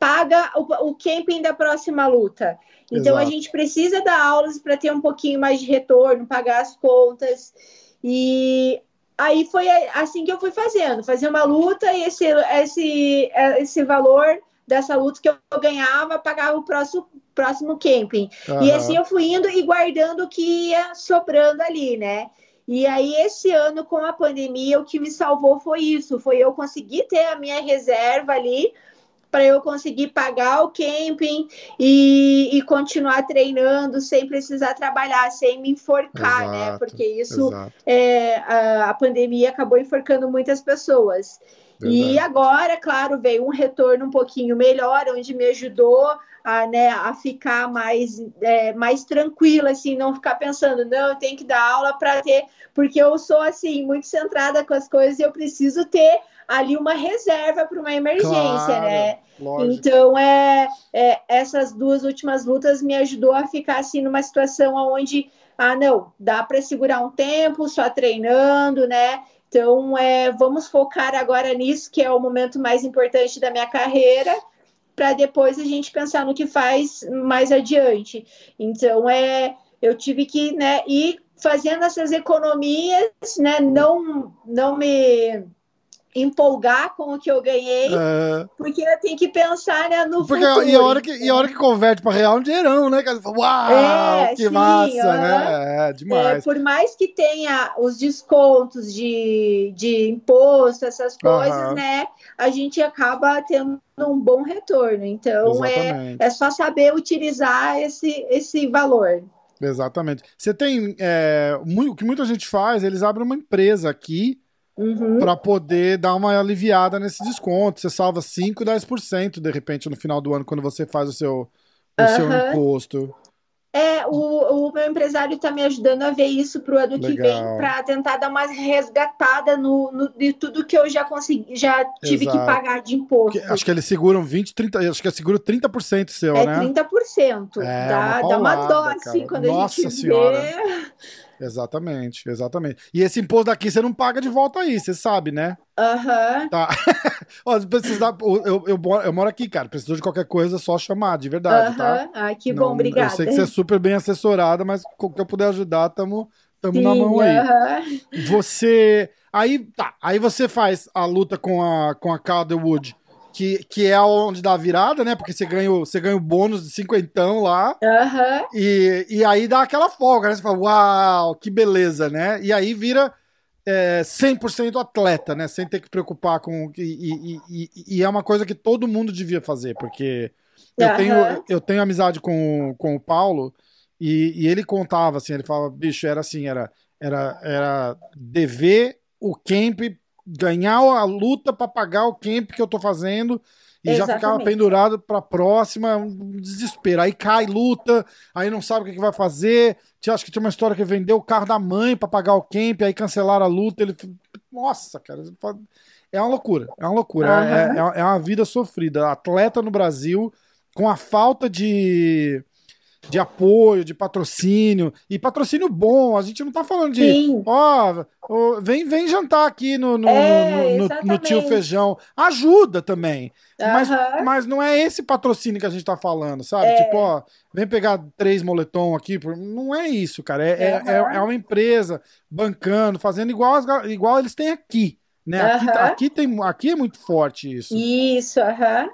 paga o, o camping da próxima luta. Então Exato. a gente precisa dar aulas para ter um pouquinho mais de retorno, pagar as contas. E aí foi assim que eu fui fazendo, fazer uma luta e esse, esse, esse valor dessa luta que eu ganhava, pagava o próximo, próximo camping. Uhum. E assim eu fui indo e guardando o que ia sobrando ali, né? E aí, esse ano, com a pandemia, o que me salvou foi isso: foi eu conseguir ter a minha reserva ali para eu conseguir pagar o camping e, e, continuar treinando sem precisar trabalhar, sem me enforcar, né? exato, né? Porque isso, é, a, a, pandemia acabou enforcando muitas pessoas. Verdade. E agora, claro, veio um retorno um pouquinho melhor, onde me ajudou a, né, a ficar mais, é, mais tranquila, assim, não ficar pensando, não, eu tenho que dar aula para ter, porque eu sou, assim, muito centrada com as coisas e eu preciso ter ali uma reserva para uma emergência, claro, né? Lógico. Então, é, é, essas duas últimas lutas me ajudou a ficar assim numa situação onde, ah, não, dá para segurar um tempo só treinando, né? Então, é, vamos focar agora nisso, que é o momento mais importante da minha carreira, para depois a gente pensar no que faz mais adiante. Então, é, eu tive que né, ir fazendo essas economias, né, não, não me empolgar com o que eu ganhei, é. porque eu tenho que pensar né, no porque, futuro. E a, hora que, e a hora que converte para real é um dinheirão, né? Uau, é, que sim, massa, né? É, demais. É, por mais que tenha os descontos de, de imposto, essas coisas, né? A gente acaba tendo um bom retorno. Então, é, é só saber utilizar esse, esse valor. Exatamente. Você tem. É, o que muita gente faz, eles abrem uma empresa aqui uhum. para poder dar uma aliviada nesse desconto. Você salva 5, 10% de repente no final do ano quando você faz o seu, o uhum. seu imposto. É, o, o meu empresário está me ajudando a ver isso para o ano Legal. que vem, para tentar dar uma resgatada no, no, de tudo que eu já consegui, já tive Exato. que pagar de imposto. acho que eles seguram 20, 30, acho que segura 30% seu, é né? 30%. É, dá, uma dá uma dó, assim, quando Nossa a gente senhora. vê. Exatamente, exatamente. E esse imposto daqui você não paga de volta aí, você sabe, né? Aham. Uhum. Tá. Ó, precisar, eu, eu, eu, moro, aqui, cara. Precisou de qualquer coisa, é só chamar, de verdade, uhum. tá? Ai, que não, bom, obrigada. Eu sei que você é super bem assessorada, mas o que eu puder ajudar, tamo, tamo na mão aí. Uhum. Você. Aí, tá. Aí você faz a luta com a, com a Calderwood que, que é onde dá a virada, né? Porque você ganha, você ganha o bônus de cinquentão lá. Uhum. E, e aí dá aquela folga, né? Você fala, uau, que beleza, né? E aí vira é, 100% atleta, né? Sem ter que preocupar com. E, e, e, e, é uma coisa que todo mundo devia fazer, porque eu, uhum. tenho, eu tenho amizade com, com o Paulo e, e ele contava assim: ele falava, bicho, era assim, era, era, era dever o camp ganhar a luta para pagar o camp que eu tô fazendo e Exatamente. já ficava pendurado para próxima, um desespero. Aí cai, luta, aí não sabe o que, que vai fazer. Acho que tinha uma história que vendeu o carro da mãe para pagar o camp, aí cancelaram a luta. Ele, nossa, cara, é uma loucura, é uma loucura, uhum. é, é, é uma vida sofrida. Atleta no Brasil com a falta de de apoio, de patrocínio, e patrocínio bom, a gente não tá falando de, ó, oh, vem, vem jantar aqui no, no, é, no, no, no, tio feijão, ajuda também, mas, mas não é esse patrocínio que a gente tá falando, sabe? É. Tipo, ó, vem pegar três moletom aqui, não é isso, cara, é, uhum. é, é, uma empresa bancando, fazendo igual, igual eles têm aqui, né? Aqui, aqui, tem, aqui é muito forte isso. Isso, aham.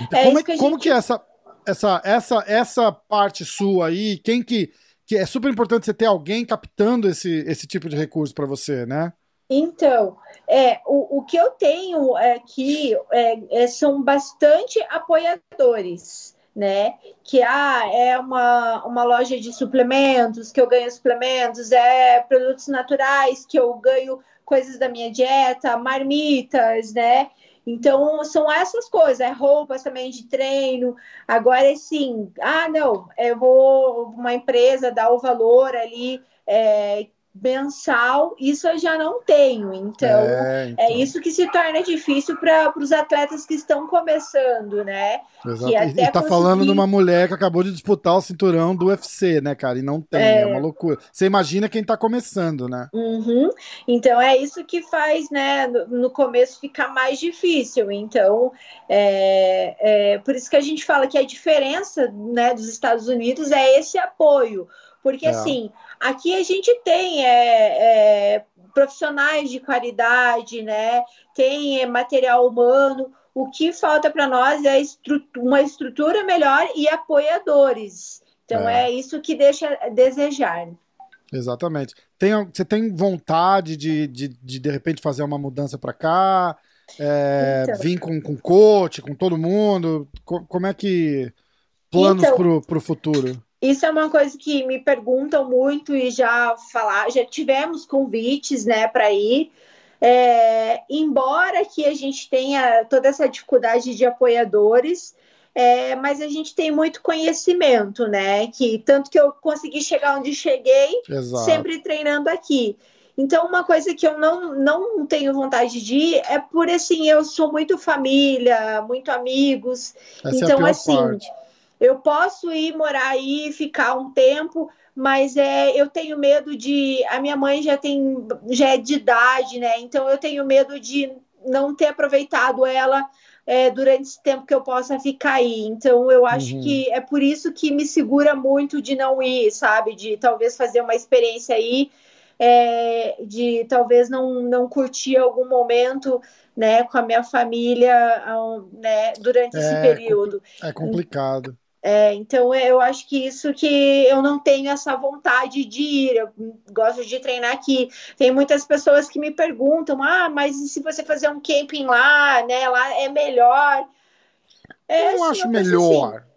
Então, como, é, que, como que é essa essa, essa, essa parte sua aí, quem que, que é super importante você ter alguém captando esse, esse tipo de recurso para você, né? Então, é, o, o que eu tenho aqui é, é, são bastante apoiadores, né? Que ah, é uma, uma loja de suplementos, que eu ganho suplementos, é produtos naturais, que eu ganho coisas da minha dieta, marmitas, né? Então, são essas coisas, é roupas também de treino. Agora, assim, ah, não, eu vou uma empresa dar o valor ali é, mensal, isso eu já não tenho. Então, é, é então. é isso que se torna difícil para os atletas que estão começando, né? Exato. e tá conseguir... falando de uma mulher que acabou de disputar o cinturão do UFC, né, cara? E não tem, é, é uma loucura. Você imagina quem tá começando, né? Uhum. Então é isso que faz, né, no, no começo ficar mais difícil. Então, é, é, por isso que a gente fala que a diferença né, dos Estados Unidos é esse apoio. Porque é. assim, aqui a gente tem é, é, profissionais de qualidade, né? Tem material humano. O que falta para nós é uma estrutura melhor e apoiadores. Então é, é isso que deixa a desejar. Exatamente. Tem, você tem vontade de, de, de, de repente, fazer uma mudança para cá? É, então. Vir com, com coach, com todo mundo? Como é que. Planos então, para o futuro? Isso é uma coisa que me perguntam muito e já falar, já tivemos convites, né, para ir. É, embora que a gente tenha toda essa dificuldade de apoiadores, é, mas a gente tem muito conhecimento, né? Que tanto que eu consegui chegar onde cheguei, Exato. sempre treinando aqui. Então, uma coisa que eu não, não tenho vontade de ir é por assim, eu sou muito família, muito amigos. Essa então, é assim. Parte eu posso ir morar aí, ficar um tempo, mas é, eu tenho medo de. A minha mãe já tem já é de idade, né? Então eu tenho medo de não ter aproveitado ela é, durante esse tempo que eu possa ficar aí. Então eu acho uhum. que é por isso que me segura muito de não ir, sabe? De talvez fazer uma experiência aí. É, de talvez não, não curtir algum momento né, com a minha família né, durante é, esse período. É complicado. É, então eu acho que isso que eu não tenho essa vontade de ir, eu gosto de treinar aqui. Tem muitas pessoas que me perguntam: ah, mas e se você fazer um camping lá, né? Lá é melhor. É, eu assim, acho eu melhor. Assim,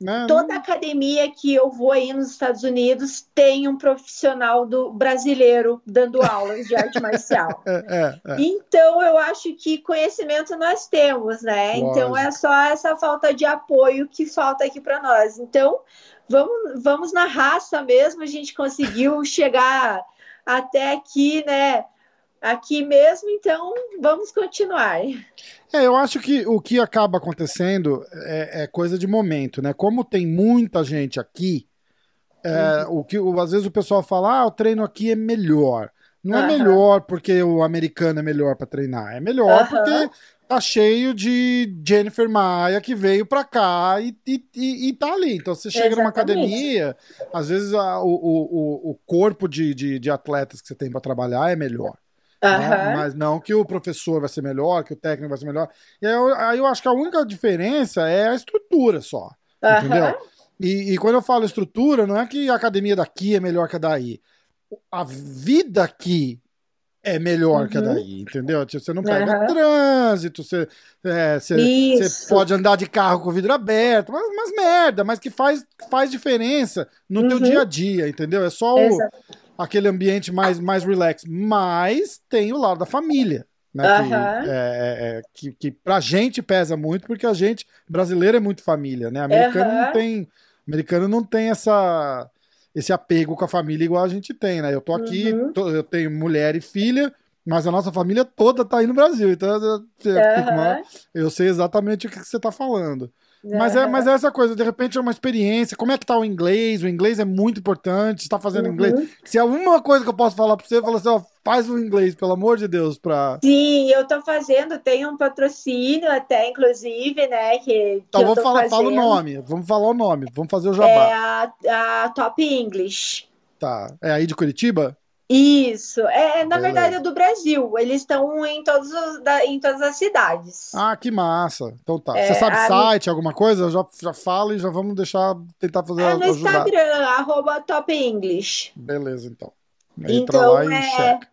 né? Toda academia que eu vou aí nos Estados Unidos tem um profissional do brasileiro dando aulas de arte marcial. é, é, é. Então eu acho que conhecimento nós temos, né? Lógico. Então é só essa falta de apoio que falta aqui para nós. Então vamos, vamos na raça mesmo. A gente conseguiu chegar até aqui, né? Aqui mesmo, então vamos continuar. É, eu acho que o que acaba acontecendo é, é coisa de momento, né? Como tem muita gente aqui, é, uhum. o que às vezes o pessoal fala, ah, o treino aqui é melhor. Não uhum. é melhor porque o americano é melhor para treinar, é melhor uhum. porque tá cheio de Jennifer Maia que veio para cá e, e, e, e, tá ali. Então você chega Exatamente. numa academia, às vezes a, o, o, o corpo de, de, de atletas que você tem para trabalhar é melhor. Né? Mas não que o professor vai ser melhor, que o técnico vai ser melhor. E aí eu, aí eu acho que a única diferença é a estrutura só. Entendeu? E, e, quando eu falo estrutura, não é que a academia daqui é melhor que a daí. A vida aqui é melhor uhum. que a uhum. daí, entendeu? Tipo, você não pega uhum. trânsito, você, é, você, você, pode andar de carro com o vidro aberto, mas, mas merda, mas que faz, faz diferença no uhum. teu dia a dia, entendeu? É só o, aquele ambiente mais, mais relax. Mas tem o lado da família. Né, que, é, é, que, que pra gente pesa muito, porque a gente, brasileiro, é muito família, né? Americano não tem. Americano não tem essa, esse apego com a família igual a gente tem, né? Eu tô aqui, uhum. tô, eu tenho mulher e filha, mas a nossa família toda tá aí no Brasil. Então eu, eu, eu sei exatamente o que, que você tá falando. Mas é, mas é essa coisa, de repente é uma experiência. Como é que tá o inglês? O inglês é muito importante, está fazendo uhum. inglês. Se é uma coisa que eu posso falar para você, fala assim, ó, faz o inglês, pelo amor de Deus, pra... Sim, eu tô fazendo, tem um patrocínio até, inclusive, né, que, Então vamos falar, fala o nome, vamos falar o nome, vamos fazer o jabá. É a, a Top English. Tá, é aí de Curitiba? Isso, é, na Beleza. verdade é do Brasil. Eles estão em, todos os, da, em todas as cidades. Ah, que massa. Então tá. É, Você sabe a... site, alguma coisa? Já, já fala e já vamos deixar, tentar fazer É no ajudar. Instagram, arroba Top English. Beleza, então. Entra então, lá e é... checa.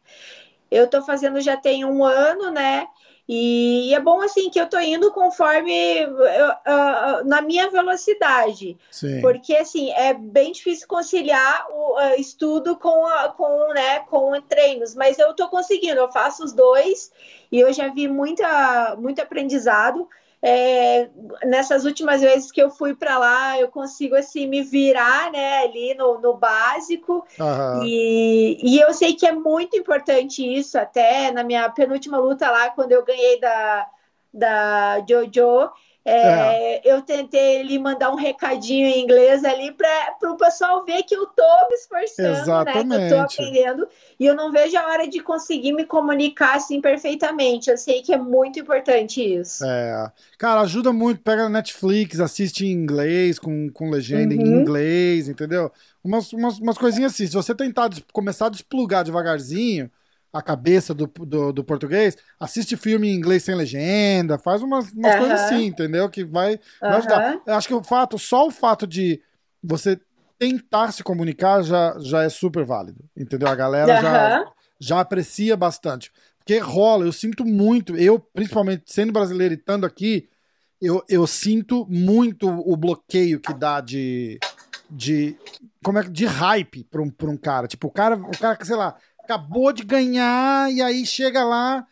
Eu tô fazendo já tem um ano, né? E é bom assim que eu tô indo conforme uh, na minha velocidade, Sim. porque assim é bem difícil conciliar o uh, estudo com, a, com, né, com treinos, mas eu tô conseguindo, eu faço os dois e eu já vi muita, muito aprendizado é, nessas últimas vezes que eu fui para lá, eu consigo assim me virar, né, ali no, no básico. Uhum. E, e eu sei que é muito importante isso, até na minha penúltima luta lá, quando eu ganhei da, da Jojo, é, é. Eu tentei lhe mandar um recadinho em inglês ali para o pessoal ver que eu estou me esforçando, Exatamente. né? Que eu estou aprendendo e eu não vejo a hora de conseguir me comunicar assim perfeitamente. Eu sei que é muito importante isso. É. Cara, ajuda muito. Pega Netflix, assiste em inglês, com, com legenda uhum. em inglês, entendeu? Umas, umas, umas coisinhas assim. Se você tentar começar a desplugar devagarzinho a cabeça do, do, do, português, assiste filme em inglês sem legenda, faz umas, umas coisas assim, entendeu? Que vai, vai ajudar. Eu acho que o fato, só o fato de você tentar se comunicar já, já é super válido, entendeu? A galera já, já aprecia bastante. Porque rola, eu sinto muito, eu, principalmente sendo brasileiro e estando aqui, eu, eu sinto muito o bloqueio que dá de. de como é de hype para um, pra um cara. Tipo, o cara, o cara, sei lá, acabou de ganhar e aí chega lá.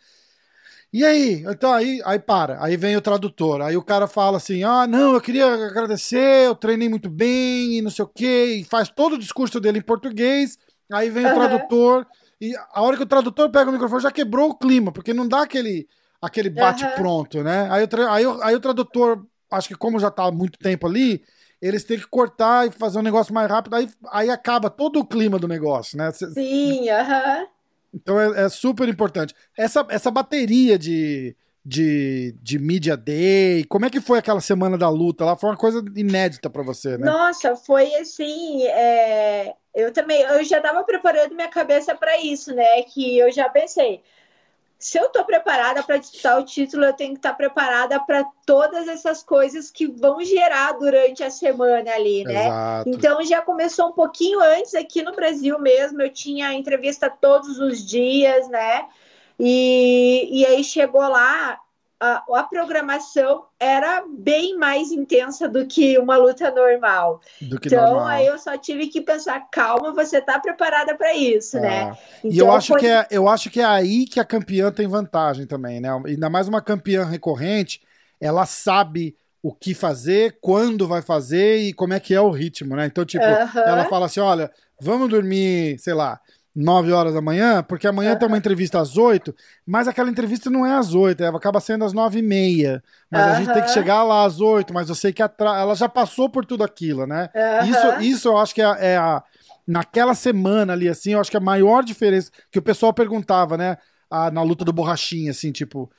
E aí? Então aí, aí para, aí vem o tradutor. Aí o cara fala assim: ah, não, eu queria agradecer, eu treinei muito bem e não sei o quê, e faz todo o discurso dele em português. Aí vem uhum. o tradutor, e a hora que o tradutor pega o microfone já quebrou o clima, porque não dá aquele, aquele bate-pronto, uhum. né? Aí, aí, aí o tradutor, acho que como já tá há muito tempo ali, eles têm que cortar e fazer um negócio mais rápido, aí, aí acaba todo o clima do negócio, né? Sim, aham. Uh -huh. Então é, é, super importante. Essa, essa bateria de, de, de Media Day, como é que foi aquela semana da luta lá? Foi uma coisa inédita para você, né? Nossa, foi assim. É... Eu também, eu já estava preparando minha cabeça para isso, né? Que eu já pensei se eu estou preparada para disputar o título, eu tenho que estar tá preparada para todas essas coisas que vão gerar durante a semana ali, né? Exato. Então já começou um pouquinho antes aqui no Brasil mesmo, eu tinha entrevista todos os dias, né? E, e aí chegou lá, a, a, programação era bem mais intensa do que uma luta normal. então, normal. aí eu só tive que pensar, calma, você está preparada para isso, é. né? Então, e eu então, acho, foi... que é, eu acho que é aí que a campeã tem vantagem também, né? Ainda mais uma campeã recorrente, ela sabe o que fazer, quando vai fazer e como é que é o ritmo, né? Então, tipo, uh -huh. ela fala assim: olha, vamos dormir, sei lá, 9 horas da manhã, porque amanhã tem uma entrevista às 8, mas aquela entrevista não é às 8, ela acaba sendo às 9 e meia. Mas uhum. a gente tem que chegar lá às 8, mas eu sei que ela já passou por tudo aquilo, né? Uhum. Isso, isso eu acho que é, é, a. Naquela semana ali, assim, eu acho que a maior diferença que o pessoal perguntava, né? A, na luta do Borrachinha, assim, tipo,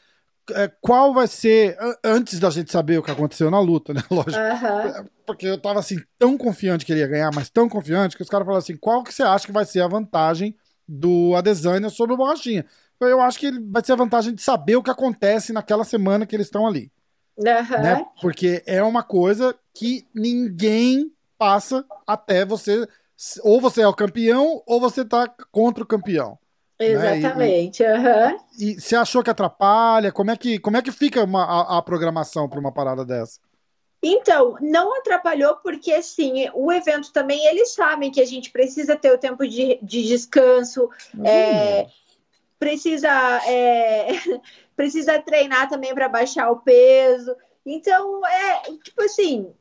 qual vai ser, antes da gente saber o que aconteceu na luta, né? Lógico. Uhum. Porque eu tava assim, tão confiante que ele ia ganhar, mas tão confiante que os caras falaram assim: qual que você acha que vai ser a vantagem do Adesanya sobre o Borrachinha? Eu acho que vai ser a vantagem de saber o que acontece naquela semana que eles estão ali. Uhum. Né? Porque é uma coisa que ninguém passa até você. Ou você é o campeão, ou você tá contra o campeão. Exatamente. Né? E, e, e, você achou que atrapalha? Como é que, como é que fica uma, a, a programação para uma parada dessa? Então, não atrapalhou porque, assim, o evento também, eles sabem que a gente precisa ter o tempo de, de descanso, é, precisa, é, precisa treinar também para baixar o peso. Então, é, tipo assim,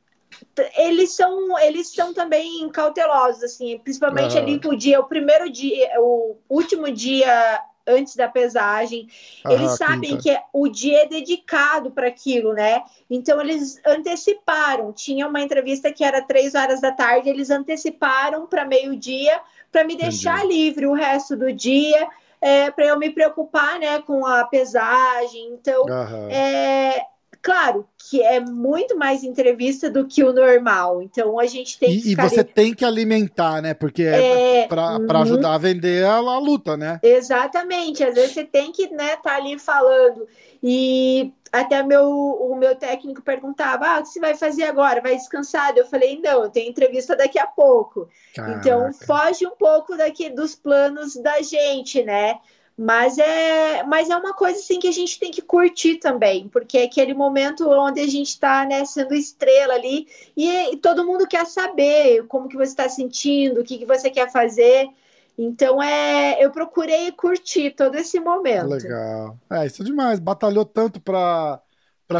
eles são eles são também cautelosos assim principalmente ali no dia o primeiro dia o último dia antes da pesagem ah, eles sabem quinta. que é, o dia é dedicado para aquilo né então eles anteciparam tinha uma entrevista que era três horas da tarde eles anteciparam para meio dia para me deixar Entendi. livre o resto do dia é, para eu me preocupar né com a pesagem então uhum. é claro que é muito mais entrevista do que o normal. Então a gente tem que. E, e você tem que alimentar, né? Porque é, é para uhum. ajudar a vender a, a, luta, né? Exatamente. Às vezes você tem que estar né, tá ali falando. E até meu, o meu técnico perguntava: ah, o que você vai fazer agora? Vai descansar? Eu falei: não, eu tenho entrevista daqui a pouco. Caraca. Então foge um pouco daqui dos planos da gente, né? Mas é, mas é uma coisa assim que a gente tem que curtir também, porque é aquele momento onde a gente está né, sendo estrela ali e, e, todo mundo quer saber como que você está sentindo, o que, que você quer fazer. Então é, eu procurei curtir todo esse momento. Legal. É, isso é demais. Batalhou tanto para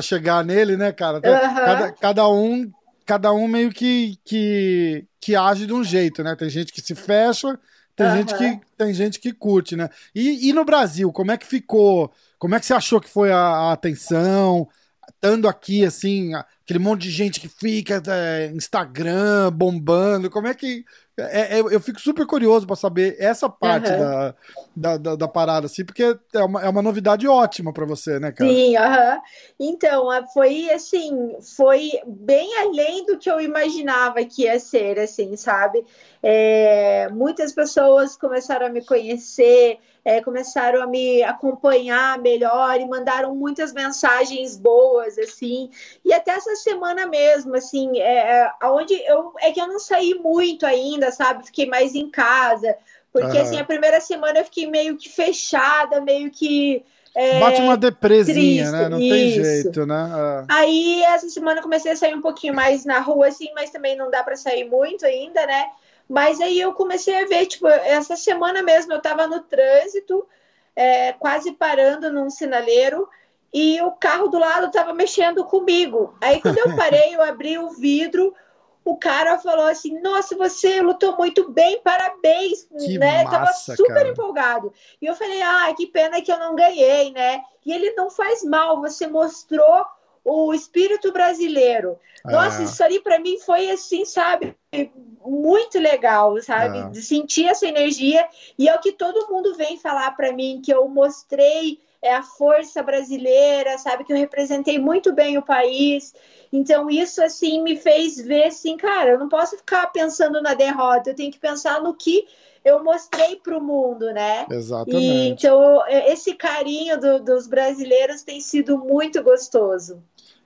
chegar nele, né, cara? Uhum. Cada, cada um cada um meio que, que que age de um jeito, né? Tem gente que se fecha tem, uhum. gente que, tem gente que curte, né? E, e no Brasil, como é que ficou? Como é que você achou que foi a, a atenção? Estando aqui, assim, aquele monte de gente que fica é, Instagram bombando, como é que. É, é, eu fico super curioso para saber essa parte uhum. da, da, da, da, parada, assim, porque é uma, é uma novidade ótima para você, né, cara? Sim, uhum. então, foi assim, foi bem além do que eu imaginava que ia ser, assim, sabe? É, muitas pessoas começaram a me conhecer, é, começaram a me acompanhar melhor e mandaram muitas mensagens boas, assim. E até essa semana mesmo, assim, é, aonde eu é que eu não saí muito ainda, sabe? Fiquei mais em casa, porque uhum. assim a primeira semana eu fiquei meio que fechada, meio que é, Bate uma depresinha, triste, né? Não isso. tem jeito, né? É. Aí essa semana eu comecei a sair um pouquinho mais na rua, assim, mas também não dá para sair muito ainda, né? Mas aí eu comecei a ver, tipo, essa semana mesmo eu estava no trânsito, é, quase parando num sinaleiro, e o carro do lado estava mexendo comigo. Aí quando eu parei, eu abri o vidro, o cara falou assim: Nossa, você lutou muito bem, parabéns, que né? Massa, Tava super cara. empolgado. E eu falei: Ah, que pena que eu não ganhei, né? E ele não faz mal, você mostrou o espírito brasileiro. Nossa, ah. isso ali para mim foi assim, sabe? Muito legal, sabe? Ah. De sentir essa energia. E é o que todo mundo vem falar para mim, que eu mostrei é a força brasileira, sabe? Que eu representei muito bem o país. Então, isso, assim, me fez ver, assim, cara, eu não posso ficar pensando na derrota, eu tenho que pensar no que eu mostrei para o mundo, né? Exatamente. E, então, esse carinho do, dos brasileiros tem sido muito gostoso.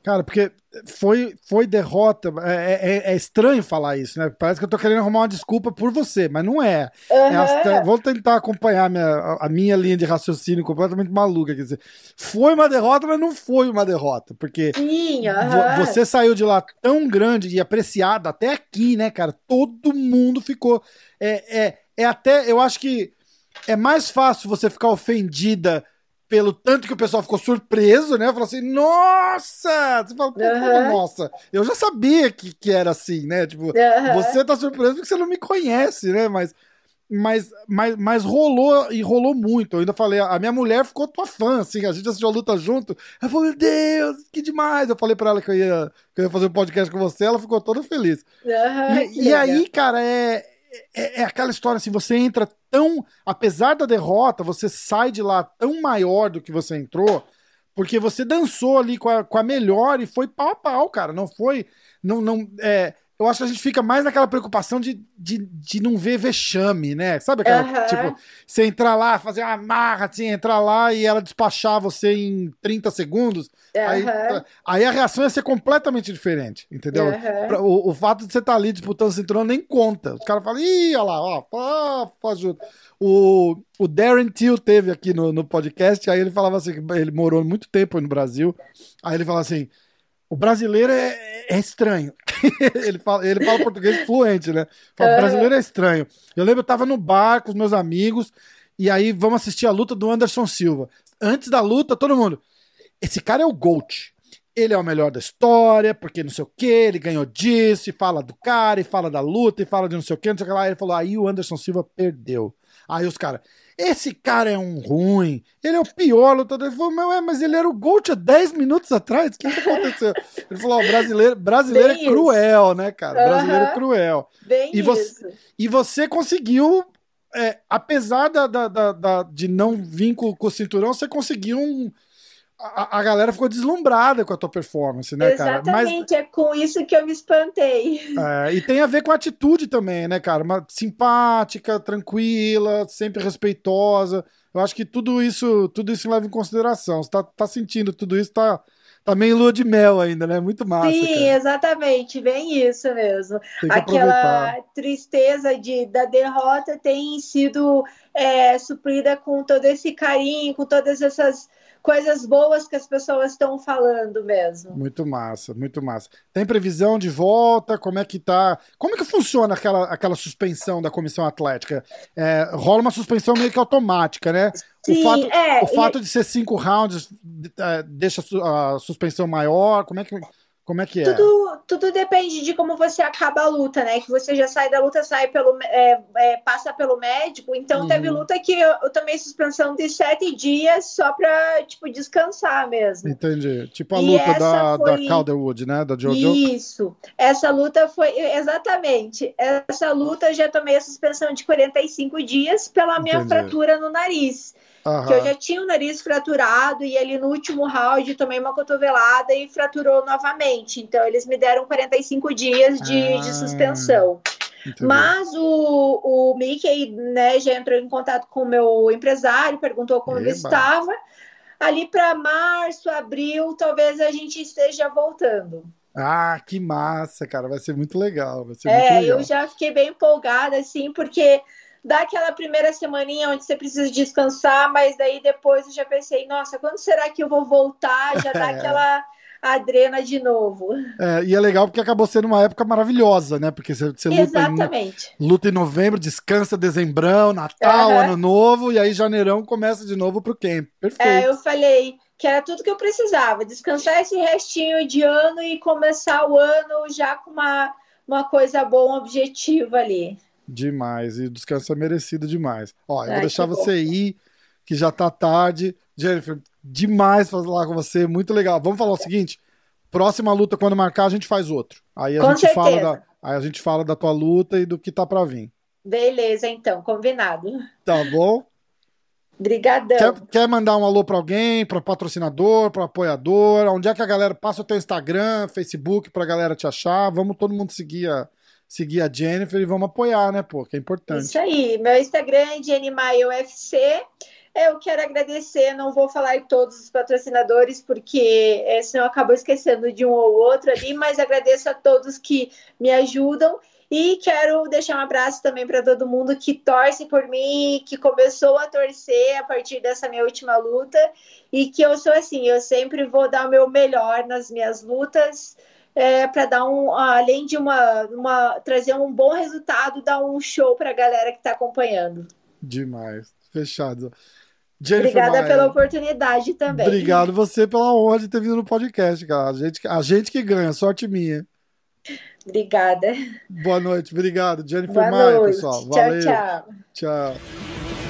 Cara, porque foi, foi derrota. É, é, é, estranho falar isso, né? Parece que eu tô querendo arrumar uma desculpa por você, mas não é. Uhum. é vou tentar acompanhar a minha, a minha linha de raciocínio completamente maluca. Quer dizer, foi uma derrota, mas não foi uma derrota. Porque Sim, uhum. você saiu de lá tão grande e apreciado até aqui, né, cara? Todo mundo ficou. É, é, é até. Eu acho que é mais fácil você ficar ofendida pelo tanto que o pessoal ficou surpreso, né? Falou assim, nossa! Você fala, uhum. nossa, eu já sabia que, que era assim, né? Tipo, uhum. você tá surpreso porque você não me conhece, né? Mas, mas, mas, mas rolou e rolou muito. Eu ainda falei, a minha mulher ficou tua fã, assim, a gente assistiu a luta junto. Ela falou, meu Deus, que demais! Eu falei pra ela que eu ia, que eu ia fazer um podcast com você, ela ficou toda feliz. Uhum, e, e aí, cara, é é, é, aquela história assim, você entra tão. Apesar da derrota, você sai de lá tão maior do que você entrou, porque você dançou ali com a, com a melhor e foi pau a pau, cara. Não foi. Não, não, é, eu acho que a gente fica mais naquela preocupação de, de, de não ver vexame, né? Sabe aquela, uhum. tipo, você entrar lá, fazer uma marra, assim, entrar lá e ela despachar você em 30 segundos, uhum. aí, aí a reação ia ser completamente diferente, entendeu? Uhum. O, o, fato de você estar tá ali disputando o cinturão nem conta. Os caras falam, ih, olha lá, ó, ó, ó ajuda. O, o Darren Till teve aqui no, no podcast, aí ele falava assim, ele morou muito tempo no Brasil, aí ele fala assim, o brasileiro é, é estranho. ele, fala, ele fala português fluente, né? Fala, o brasileiro é estranho. Eu lembro, eu tava no bar com os meus amigos, e aí vamos assistir a luta do Anderson Silva. Antes da luta, todo mundo. Esse cara é o GOAT. Ele é o melhor da história, porque não sei o que, ele ganhou disso, e fala do cara, e fala da luta, e fala de não sei o que, não sei o que lá. Ele falou, aí o Anderson Silva perdeu. Aí os caras, esse cara é um ruim, ele é o pior lutador. Ele falou, mas, mas ele era o Gold há 10 minutos atrás, o que, que aconteceu? Ele falou, oh, brasileiro, brasileiro é cruel, né, cara? Uhum. Brasileiro é cruel. Bem e você, isso. E você conseguiu, é, apesar da, da, da, da, de não vir com, com o cinturão, você conseguiu um, a, a, galera ficou deslumbrada com a tua performance, né, Exatamente, cara? Exatamente, é com isso que eu me espantei. É, e tem a ver com a atitude também, né, cara? Uma, simpática, tranquila, sempre respeitosa. Eu acho que tudo isso, tudo isso leva em consideração. Você tá, tá sentindo tudo isso, tá, tá meio lua de mel ainda, né? Muito massa. Sim, cara. exatamente, bem isso mesmo. Aquela aproveitar. tristeza de, da derrota tem sido é, suprida com todo esse carinho, com todas essas coisas boas que as pessoas estão falando mesmo. Muito massa, muito massa. Tem previsão de volta? Como é que tá? Como é que funciona aquela, aquela suspensão da comissão atlética? É, rola uma suspensão meio que automática, né? Sim, o fato, é, o fato e... de ser cinco rounds é, deixa a suspensão maior? Como é que como é que é? Tudo, tudo depende de como você acaba a luta, né? Que você já sai da luta, sai pelo, é, é, passa pelo médico. Então uhum. teve luta que eu, eu, tomei suspensão de sete dias só pra, tipo, descansar mesmo. Entendi. Tipo a luta da, foi... da Calderwood, né? Da Jojo. Isso. Essa luta foi, exatamente. Essa luta eu já tomei a suspensão de 45 dias pela minha Entendi. fratura no nariz. Uhum. Que eu já tinha o nariz fraturado e ali no último round tomei uma cotovelada e fraturou novamente. Então eles me deram 45 dias de, ah, de suspensão. Mas o, o Mickey né, já entrou em contato com o meu empresário, perguntou como Eba. eu estava. Ali para março, abril, talvez a gente esteja voltando. Ah, que massa, cara. Vai ser muito legal. Vai ser é, muito legal. eu já fiquei bem empolgada, assim, porque dá aquela primeira semaninha onde você precisa descansar, mas daí depois eu já pensei, nossa, quando será que eu vou voltar? Já dá aquela adrena de novo. É, e é legal porque acabou sendo uma época maravilhosa, né? Porque você, você luta, em, luta em novembro, descansa dezembrão, Natal, uhum. Ano Novo, e aí janeirão começa de novo pro camp. Perfeito. É, eu falei que era tudo que eu precisava, descansar esse restinho de ano e começar o ano já com uma, uma coisa boa, um objetivo ali. Demais. E o descanso é merecido demais. Ó, eu Ai, vou deixar você bom. ir, que já tá tarde. Jennifer, demais falar com você. Muito legal. Vamos falar o seguinte: próxima luta, quando marcar, a gente faz outro. Aí a com gente certeza. fala da. Aí a gente fala da tua luta e do que tá para vir. Beleza, então, combinado. Tá bom? Obrigadão. Quer, quer, mandar um alô para alguém, para patrocinador, para apoiador? Onde é que a galera passa o teu Instagram, Facebook para a galera te achar? Vamos todo mundo seguir a, seguir a Jennifer e vamos apoiar, né, pô, que é importante. Isso aí, meu Instagram é JennyMaiUFC. Eu quero agradecer, não vou falar de todos os patrocinadores, porque é, senão eu acabo esquecendo de um ou outro ali, mas agradeço a todos que me ajudam. E quero deixar um abraço também para todo mundo que torce por mim, que começou a torcer a partir dessa minha última luta. E que eu sou assim, eu sempre vou dar o meu melhor nas minhas lutas é, para dar um, além de uma, uma, trazer um bom resultado, dar um show para a galera que está acompanhando. Demais, fechado. Jennifer Obrigada Maia, pela oportunidade também. Obrigado você pela honra de ter vindo no podcast, cara. A gente, a gente que ganha, sorte minha. Obrigada. Boa noite, obrigado. Jennifer Boa Maia, noite. pessoal. Valeu. Tchau, tchau. Tchau.